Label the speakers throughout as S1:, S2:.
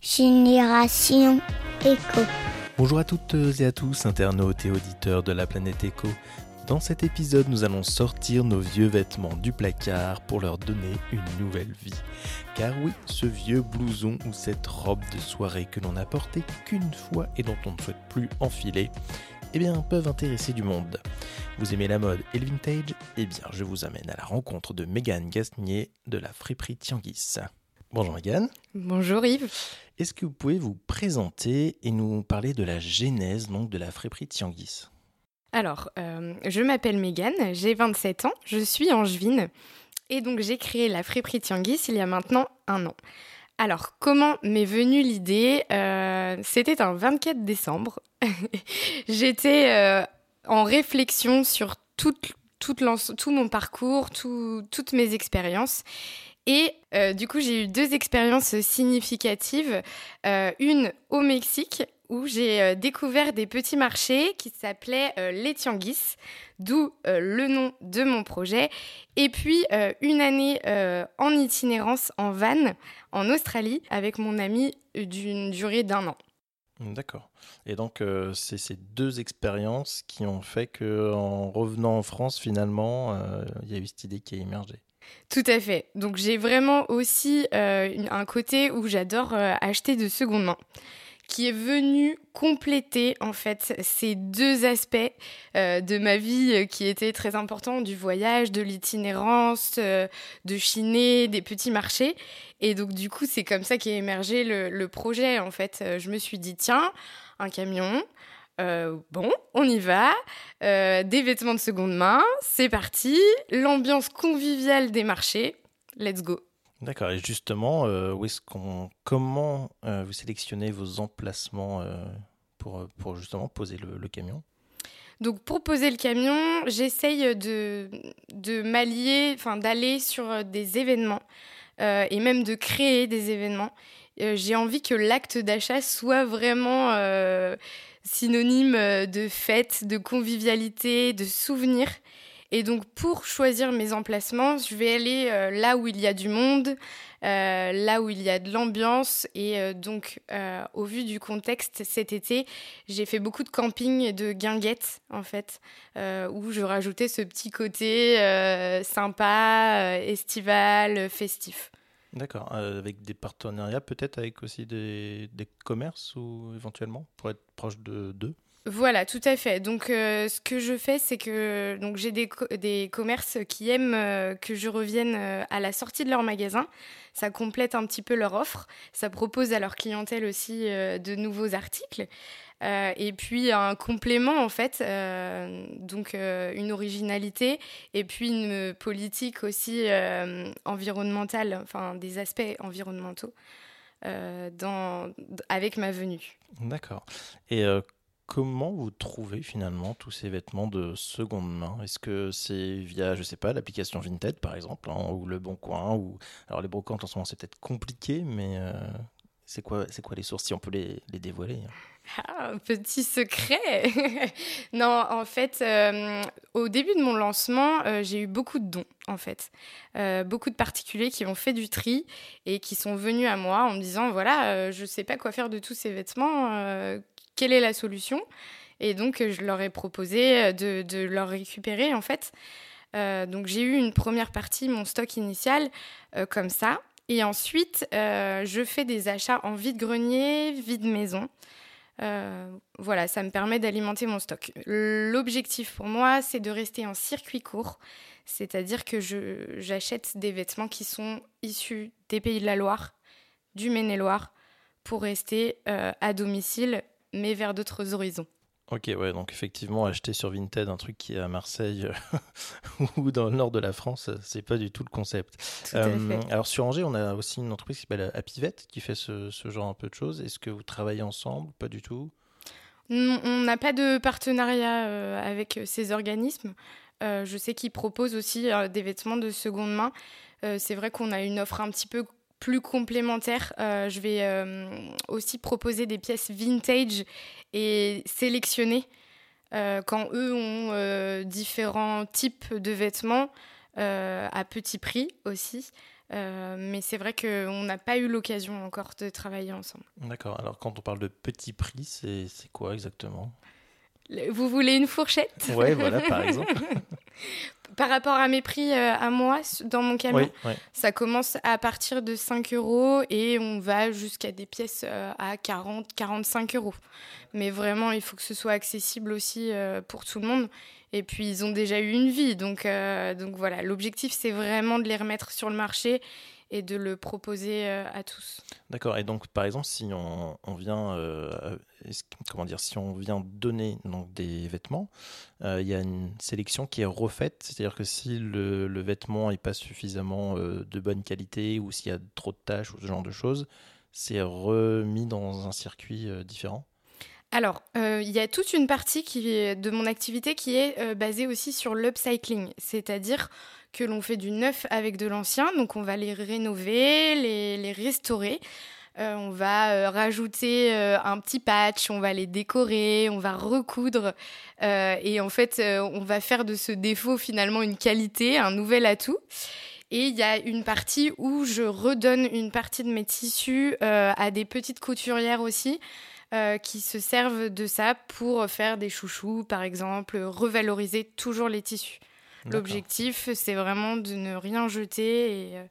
S1: Génération Éco.
S2: Bonjour à toutes et à tous, internautes et auditeurs de la planète Éco. Dans cet épisode, nous allons sortir nos vieux vêtements du placard pour leur donner une nouvelle vie. Car oui, ce vieux blouson ou cette robe de soirée que l'on n'a porté qu'une fois et dont on ne souhaite plus enfiler, eh bien, peuvent intéresser du monde. Vous aimez la mode et le vintage? Eh bien, je vous amène à la rencontre de Mégane Gasnier de la friperie Tianguis. Bonjour Mégane.
S3: Bonjour Yves.
S2: Est-ce que vous pouvez vous présenter et nous parler de la genèse donc, de la friperie Tianguis?
S3: Alors, euh, je m'appelle Mégane, j'ai 27 ans, je suis angevine et donc j'ai créé la friperie Tianguis il y a maintenant un an. Alors, comment m'est venue l'idée? Euh, C'était un 24 décembre. J'étais euh, en réflexion sur tout, tout, tout mon parcours, tout, toutes mes expériences. Et euh, du coup, j'ai eu deux expériences significatives. Euh, une au Mexique, où j'ai euh, découvert des petits marchés qui s'appelaient les Tianguis, d'où le nom de mon projet. Et puis, une année en itinérance en van en Australie avec mon ami d'une durée d'un an.
S2: D'accord. Et donc, c'est ces deux expériences qui ont fait qu'en revenant en France, finalement, il y a eu cette idée qui a émergé.
S3: Tout à fait. Donc j'ai vraiment aussi euh, un côté où j'adore euh, acheter de seconde main qui est venu compléter en fait ces deux aspects euh, de ma vie qui étaient très importants du voyage, de l'itinérance, de chiner, des petits marchés. Et donc du coup c'est comme ça qu'est émergé le, projet en fait. Je me suis dit tiens un camion, euh, bon, on y va. Euh, des vêtements de seconde main, c'est parti. L'ambiance conviviale des marchés, let's go.
S2: D'accord. Et justement, euh, où est-ce qu'on, comment vous sélectionnez vos emplacements pour, pour justement poser le, camion?
S3: Donc pour poser le camion, j'essaye de, de m'allier, enfin d'aller sur des événements et même de créer des événements. J'ai envie que l'acte d'achat soit vraiment synonyme euh, de fête, de convivialité, de souvenir. Et donc pour choisir mes emplacements, je vais aller euh, là où il y a du monde, euh, là où il y a de l'ambiance. Et donc au vu du contexte cet été, j'ai fait beaucoup de camping et de guinguettes en fait, où je rajoutais ce petit côté sympa, estival, festif.
S2: D'accord. Euh, avec des partenariats, peut-être avec aussi des, des, commerces ou éventuellement pour être proche de d'eux?
S3: Voilà, tout à fait. Donc, euh, ce que je fais, c'est que donc j'ai des, des, commerces qui aiment euh, que je revienne à la sortie de leur magasin. Ça complète un petit peu leur offre. Ça propose à leur clientèle aussi de nouveaux articles. Euh, et puis un complément en fait, euh, donc euh, une originalité et puis une politique aussi environnementale, enfin des aspects environnementaux dans, avec ma venue.
S2: D'accord. Et comment vous trouvez finalement tous ces vêtements de seconde main? Est-ce que c'est via, je sais pas, l'application Vinted par exemple, hein, ou Le Bon Coin ou alors les brocantes en ce moment c'est peut-être compliqué, mais c'est quoi, c'est quoi les sources si on peut les, dévoiler
S3: hein? Ah, Petit secret! Non, en fait, euh, au début de mon lancement, euh, j'ai eu beaucoup de dons, en fait. Euh, beaucoup de particuliers qui ont fait du tri et qui sont venus à moi en me disant, voilà, je ne sais pas quoi faire de tous ces vêtements, quelle est la solution Et donc, je leur ai proposé de, de leur récupérer, en fait. donc, j'ai eu une première partie, mon stock initial, comme ça. Et ensuite, euh, je fais des achats en vide-grenier, vide-maison. Euh, voilà, ça me permet d'alimenter mon stock. L'objectif pour moi, c'est de rester en circuit court, c'est-à-dire que j'achète des vêtements qui sont issus des pays de la Loire, du Maine-et-Loire, pour rester euh, à domicile, mais vers d'autres horizons.
S2: Ok, ouais, donc effectivement, acheter sur Vinted un truc qui est à Marseille euh, ou dans le nord de la France, c'est pas du tout le concept.
S3: Euh,
S2: alors sur Angers, on a aussi une entreprise qui s'appelle Apivette qui fait ce, genre un peu de choses. Est-ce que vous travaillez ensemble? Pas du tout?
S3: On n'a pas de partenariat euh, avec ces organismes. je sais qu'ils proposent aussi des vêtements de seconde main. c'est vrai qu'on a une offre un petit peu plus complémentaire. je vais aussi proposer des pièces vintage et sélectionner euh, quand eux ont euh, différents types de vêtements euh, à petit prix aussi. mais c'est vrai qu'on n'a pas eu l'occasion encore de travailler ensemble.
S2: D'accord. Alors quand on parle de petit prix, c'est quoi exactement?
S3: Vous voulez une fourchette?
S2: Oui, voilà, par exemple.
S3: Par rapport à mes prix euh, à moi dans mon camion, ça commence à partir de 5 euros et on va jusqu'à des pièces euh, à 40, 45 euros. Mais vraiment, il faut que ce soit accessible aussi euh, pour tout le monde. Et puis, ils ont déjà eu une vie. Donc, donc voilà, l'objectif, c'est vraiment de les remettre sur le marché et de le proposer euh, à tous.
S2: D'accord. Et donc, par exemple, si on, vient, euh, comment dire, si on vient donner donc des vêtements, euh, il y a une sélection qui est refaite. C'est-à-dire que si le, vêtement n'est pas suffisamment de bonne qualité ou s'il y a trop de tâches ou ce genre de choses, c'est remis dans un circuit différent.
S3: Alors, il y a toute une partie de mon activité qui est basée aussi sur l'upcycling, c'est-à-dire que l'on fait du neuf avec de l'ancien. Donc on va les rénover, les, restaurer. Euh, on va euh, rajouter euh, un petit patch, on va les décorer, on va recoudre. et en fait, on va faire de ce défaut finalement une qualité, un nouvel atout. Et il y a une partie où je redonne une partie de mes tissus à des petites couturières aussi. Qui se servent de ça pour faire des chouchous, par exemple, revaloriser toujours les tissus. L'objectif, c'est vraiment de ne rien jeter et euh,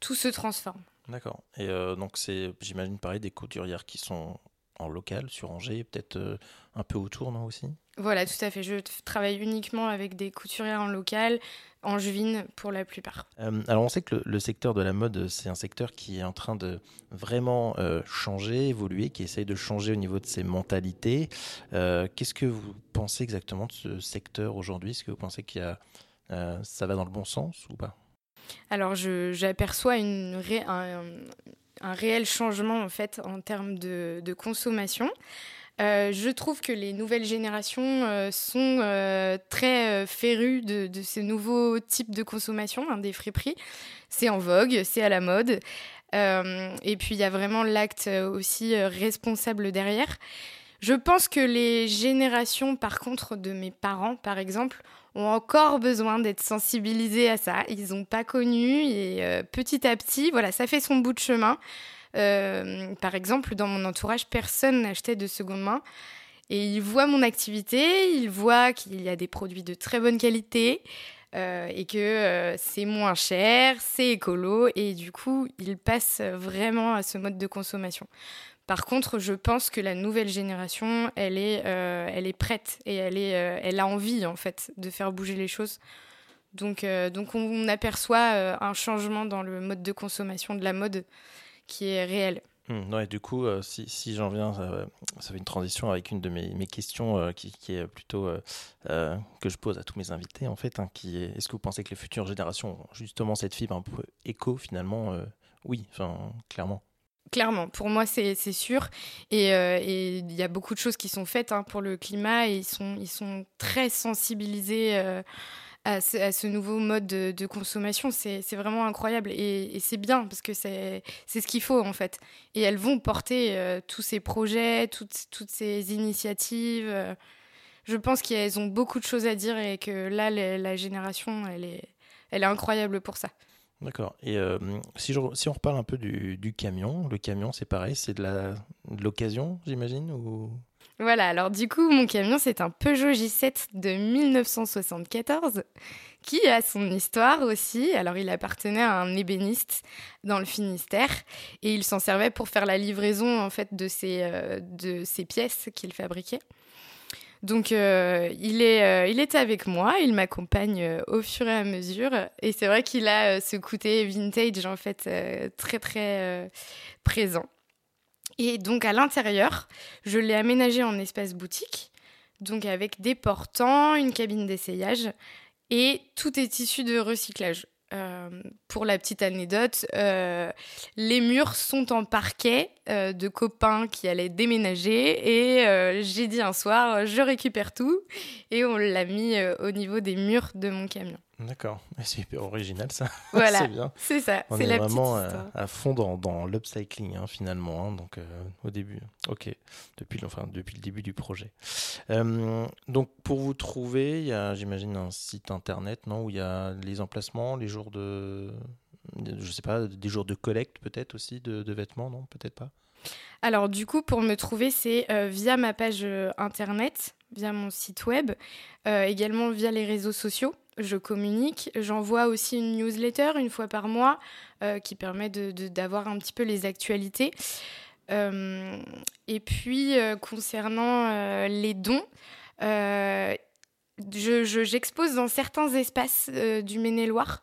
S3: tout se transforme.
S2: D'accord. Et euh, donc, c'est, j'imagine, pareil, des couturières qui sont en local, sur Angers, peut-être euh, un peu autour, non aussi?
S3: Voilà, tout à fait. Je travaille uniquement avec des couturières en local, angevines pour la plupart.
S2: alors, on sait que le, secteur de la mode, c'est un secteur qui est en train de vraiment changer, évoluer, qui essaye de changer au niveau de ses mentalités. qu'est-ce que vous pensez exactement de ce secteur aujourd'hui? Est-ce que vous pensez qu'il y a euh, ça va dans le bon sens ou pas?
S3: Alors, j'aperçois un, un, réel changement en fait en termes de, consommation. Euh, je trouve que les nouvelles générations euh, sont très férues de, ces nouveaux types de consommation, hein, des friperies. C'est en vogue, c'est à la mode. et puis il y a vraiment l'acte aussi responsable derrière. Je pense que les générations, par contre, de mes parents, par exemple, ont encore besoin d'être sensibilisés à ça. Ils n'ont pas connu et euh, petit à petit, voilà, ça fait son bout de chemin. Euh, par exemple, dans mon entourage, personne n'achetait de seconde main. Et ils voient mon activité, ils voient qu'il y a des produits de très bonne qualité euh, et que c'est moins cher, c'est écolo et du coup, ils passent vraiment à ce mode de consommation. Par contre, je pense que la nouvelle génération, elle est, euh, elle est prête et elle, est, euh, elle a envie en fait de faire bouger les choses. Donc, euh, donc on, aperçoit un changement dans le mode de consommation de la mode qui est réel.
S2: Mmh, du coup, si, si j'en viens, ça, fait une transition avec une de mes, questions qui, qui, est plutôt que je pose à tous mes invités en fait, hein, qui est est-ce que vous pensez que les futures générations ont justement cette fibre un peu éco finalement Oui, clairement.
S3: Clairement, pour moi, c'est sûr. Euh, et il y a beaucoup de choses qui sont faites hein, pour le climat et ils sont, ils sont très sensibilisés euh, à, ce, nouveau mode de, consommation. C'est vraiment incroyable et, c'est bien parce que c'est ce qu'il faut en fait. Et elles vont porter euh, tous ces projets, toutes, toutes ces initiatives. je pense qu'elles ont beaucoup de choses à dire et que là, la génération, elle est, elle est incroyable pour ça.
S2: D'accord. Et euh, si, on reparle un peu du, camion, le camion, c'est pareil, c'est de l'occasion, j'imagine.
S3: Voilà, alors du coup, mon camion, c'est un Peugeot J7 de 1974 qui a son histoire aussi. Alors, il appartenait à un ébéniste dans le Finistère et il s'en servait pour faire la livraison en fait de euh, de ses pièces qu'il fabriquait. Donc euh, il, est, euh, il est avec moi, il m'accompagne euh, au fur et à mesure. Et c'est vrai qu'il a ce côté vintage en fait très très présent. Et donc à l'intérieur, je l'ai aménagé en espace boutique, donc avec des portants, une cabine d'essayage, et tout est issu de recyclage. Euh, pour la petite anecdote, euh, les murs sont en parquet euh, de copains qui allaient déménager et j'ai dit un soir, je récupère tout et on l'a mis au niveau des murs de mon camion.
S2: D'accord, c'est hyper original ça.
S3: Voilà,
S2: c'est bien.
S3: C'est ça,
S2: c'est la vraiment à fond dans, dans l'upcycling hein, finalement. Hein, donc au début, ok, depuis, enfin, depuis le début du projet. donc pour vous trouver, il y a j'imagine un site internet non, où il y a les emplacements, les jours de je sais pas, des jours de collecte peut-être aussi de, vêtements, non Peut-être pas?
S3: Alors du coup, pour me trouver, c'est via ma page internet, via mon site web, également via les réseaux sociaux. Je communique, j'envoie aussi une newsletter une fois par mois qui permet d'avoir de, un petit peu les actualités. et puis, concernant les dons, j'expose dans certains espaces euh, du Maine-et-Loire.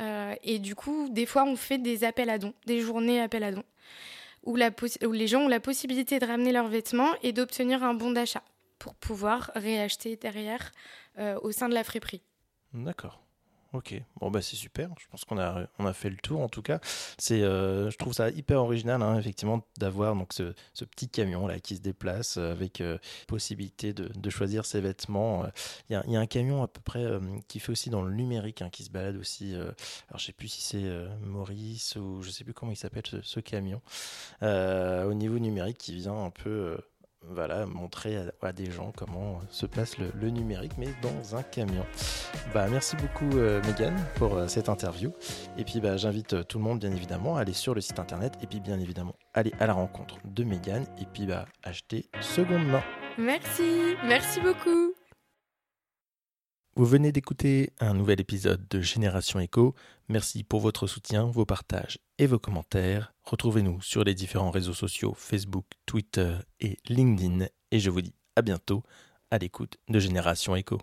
S3: Euh, et du coup, des fois, on fait des appels à dons, des journées appels à dons, où, les gens ont la possibilité de ramener leurs vêtements et d'obtenir un bon d'achat pour pouvoir réacheter derrière euh, au sein de la friperie.
S2: D'accord. Ok, bon bah c'est super. Je pense qu'on a on a fait le tour en tout cas. Euh, je trouve ça hyper original hein, effectivement d'avoir ce, petit camion là qui se déplace euh, avec euh, possibilité de, de, choisir ses vêtements. Il y a, y, a un camion à peu près qui fait aussi dans le numérique hein, qui se balade aussi. alors je sais plus si c'est Maurice ou je sais plus comment il s'appelle ce camion au niveau numérique qui vient un peu voilà, montrer à, des gens comment se passe le, numérique, mais dans un camion. Bah, merci beaucoup, euh, Megan, pour euh, cette interview. Et puis, bah, j'invite euh, tout le monde, bien évidemment, à aller sur le site internet et puis, bien évidemment, aller à la rencontre de Megan et puis, bah, acheter seconde main.
S3: Merci, merci beaucoup.
S2: Vous venez d'écouter un nouvel épisode de Génération Echo. Merci pour votre soutien, vos partages et vos commentaires. Retrouvez-nous sur les différents réseaux sociaux Facebook, Twitter et LinkedIn. Et je vous dis à bientôt à l'écoute de Génération Echo.